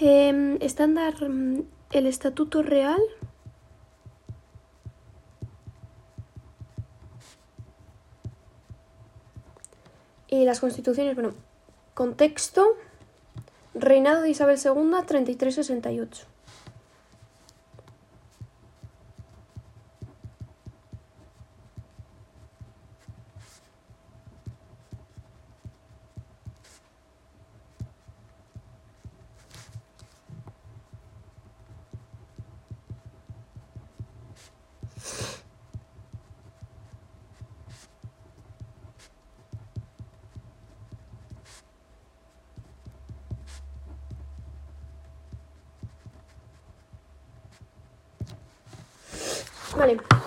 Em, estándar mm, el Estatuto Real. Y las constituciones, bueno, contexto, reinado de Isabel II, 3368.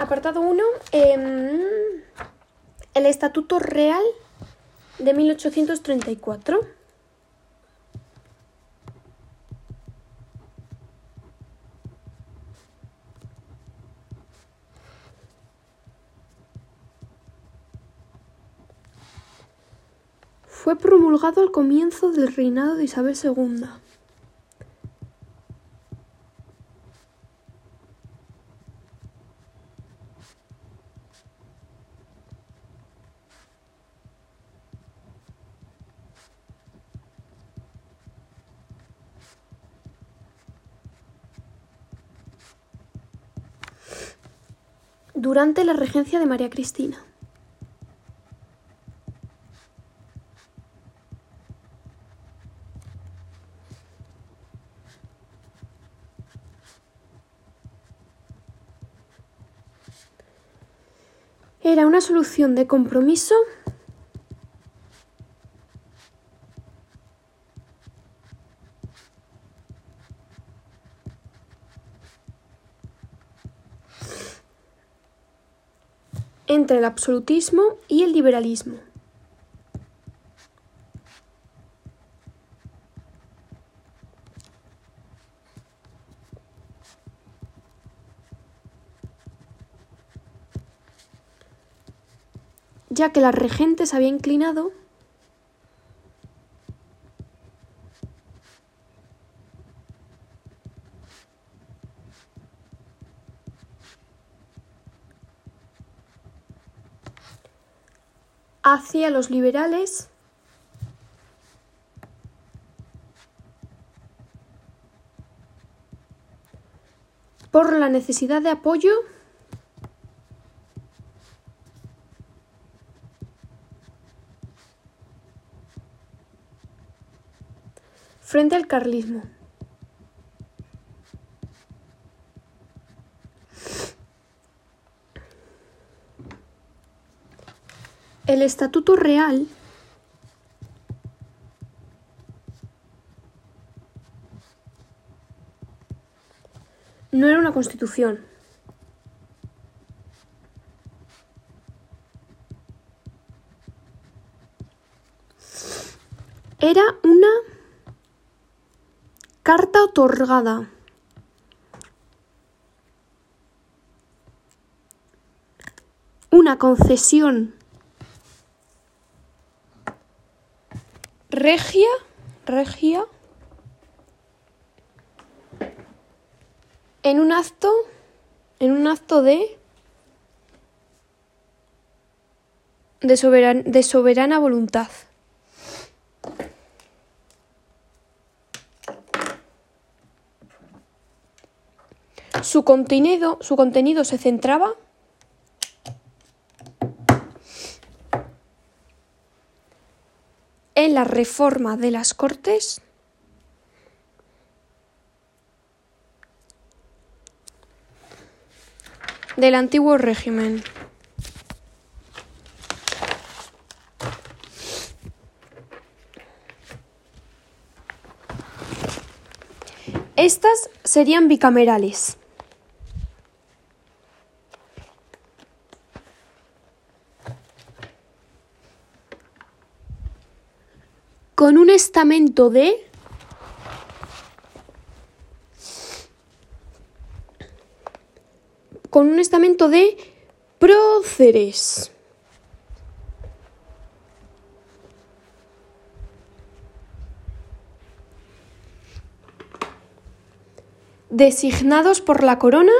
Apartado 1. el Estatuto Real de 1834. Fue promulgado al comienzo del reinado de Isabel II. Durante la regencia de María Cristina. Era una solución de compromiso entre el absolutismo y el liberalismo. ya que la regente se había inclinado hacia los liberales por la necesidad de apoyo frente al carlismo. Estatuto Real no era una constitución. Era una carta otorgada. Una concesión regia, regia, en un acto, en un acto de de, de soberana voluntad. Su contenido, su contenido se centraba en la reforma de las Cortes del antiguo régimen. Estas serían bicamerales. Con un estamento de con un estamento de próceres. designados por la corona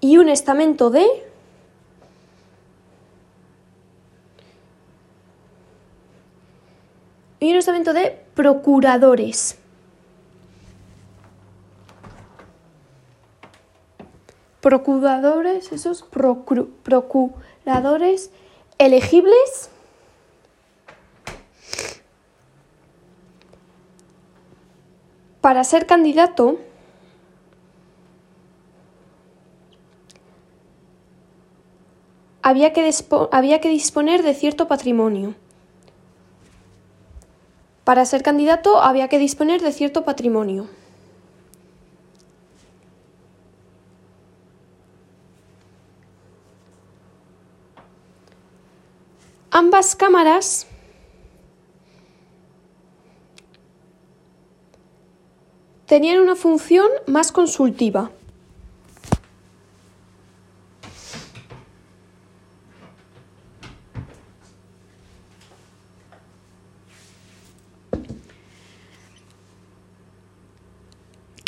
y un estamento de y un estamento de procuradores. Procuradores, esos procuradores elegibles para ser candidato había que, disponer de cierto patrimonio. Para ser candidato había que disponer de cierto patrimonio. Ambas cámaras tenían una función más consultiva.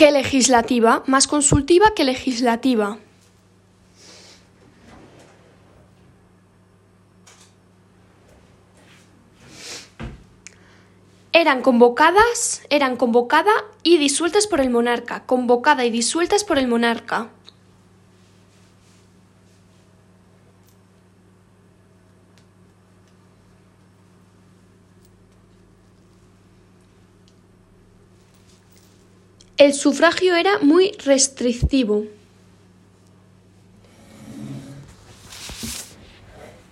Que legislativa, más consultiva que legislativa. Eran convocadas, eran convocada y disueltas por el monarca, convocada y disueltas por el monarca. El sufragio era muy restrictivo.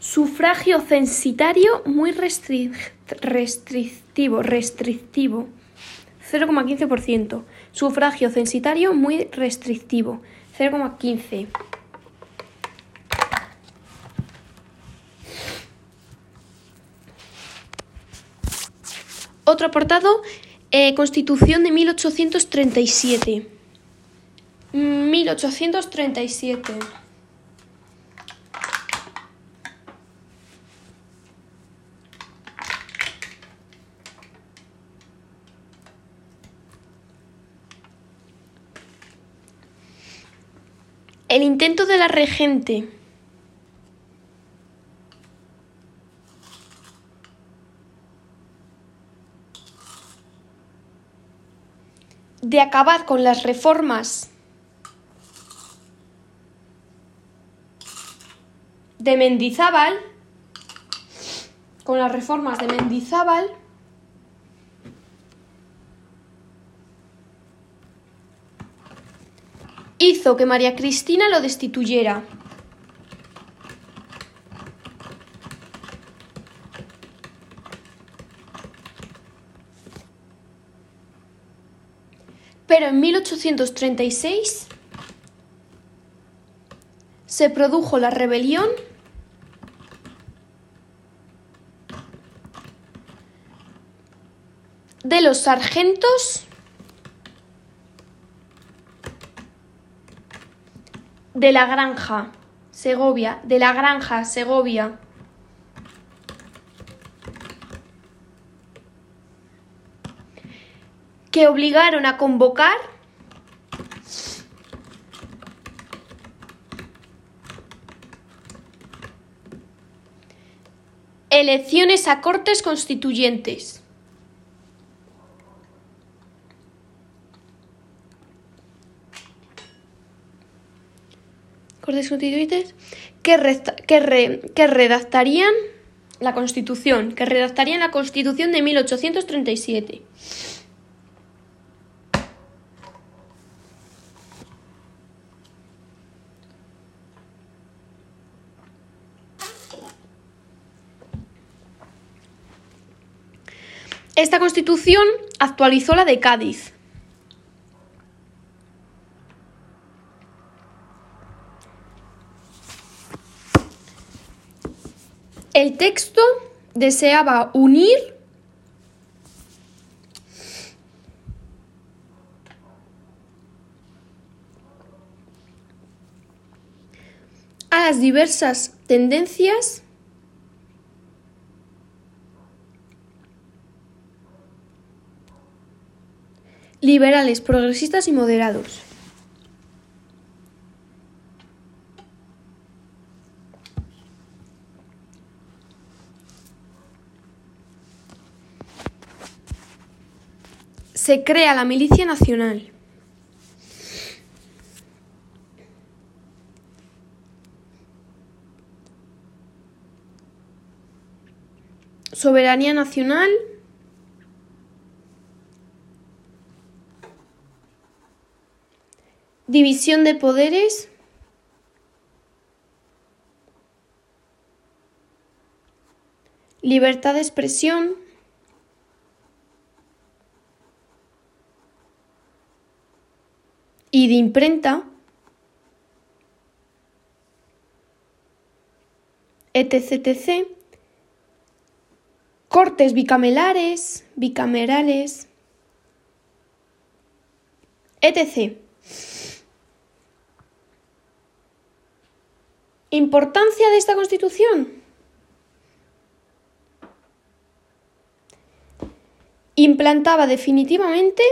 Sufragio censitario muy restrictivo, restrictivo. 0,15%. Sufragio censitario muy restrictivo. 0,15. Otro apartado eh, Constitución de 1837. 1837. El intento de la regente de acabar con las reformas de Mendizábal, con las reformas de Mendizábal, hizo que María Cristina lo destituyera. Pero en 1836 se produjo la rebelión de los sargentos de la granja Segovia, de la granja Segovia. Que obligaron a convocar elecciones a cortes constituyentes. Cortes constituyentes que, que redactarían la Constitución, que redactarían la Constitución de 1837. Esta constitución actualizó la de Cádiz. El texto deseaba unir a las diversas tendencias Liberales, progresistas y moderados. Se crea la Milicia Nacional. Soberanía nacional. División de poderes. Libertad de expresión. Y de imprenta. etc. Cortes bicamelares, bicamerales, etc. Importancia de esta Constitución. Implantaba definitivamente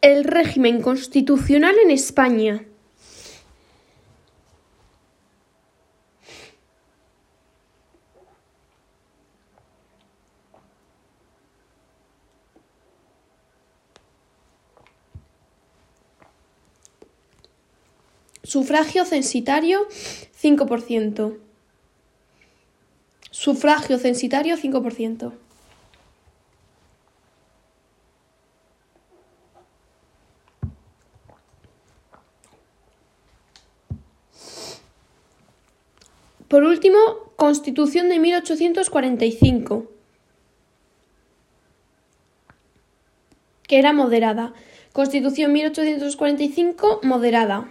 el régimen constitucional en España. Sufragio censitario 5%. Sufragio censitario 5%. Por último, Constitución de 1845, que era moderada. Constitución 1845, moderada.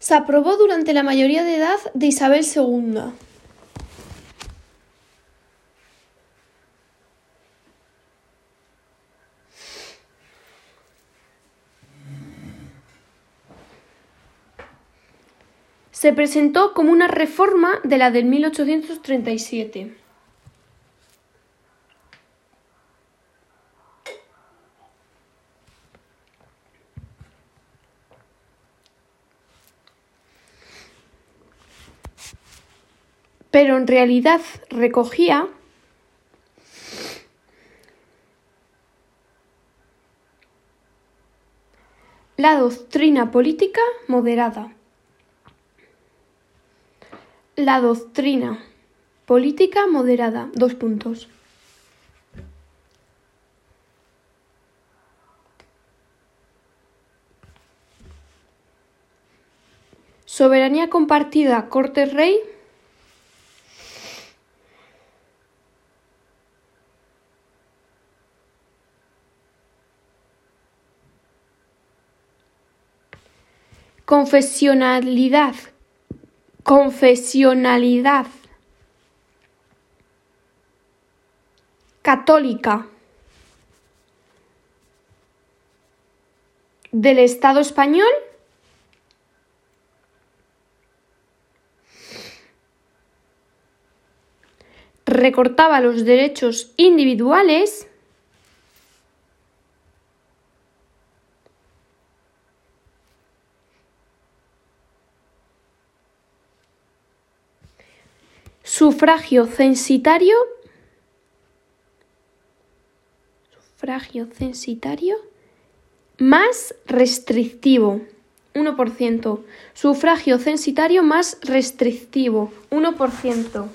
Se aprobó durante la mayoría de edad de Isabel II. Se presentó como una reforma de la del 1837. Pero en realidad recogía la doctrina política moderada. La doctrina política moderada. Dos puntos. Soberanía compartida, corte rey. Confesionalidad. Confesionalidad. Católica. Del Estado español. Recortaba los derechos individuales. Sufragio censitario. Sufragio censitario más restrictivo. 1%. Sufragio censitario más restrictivo. 1%.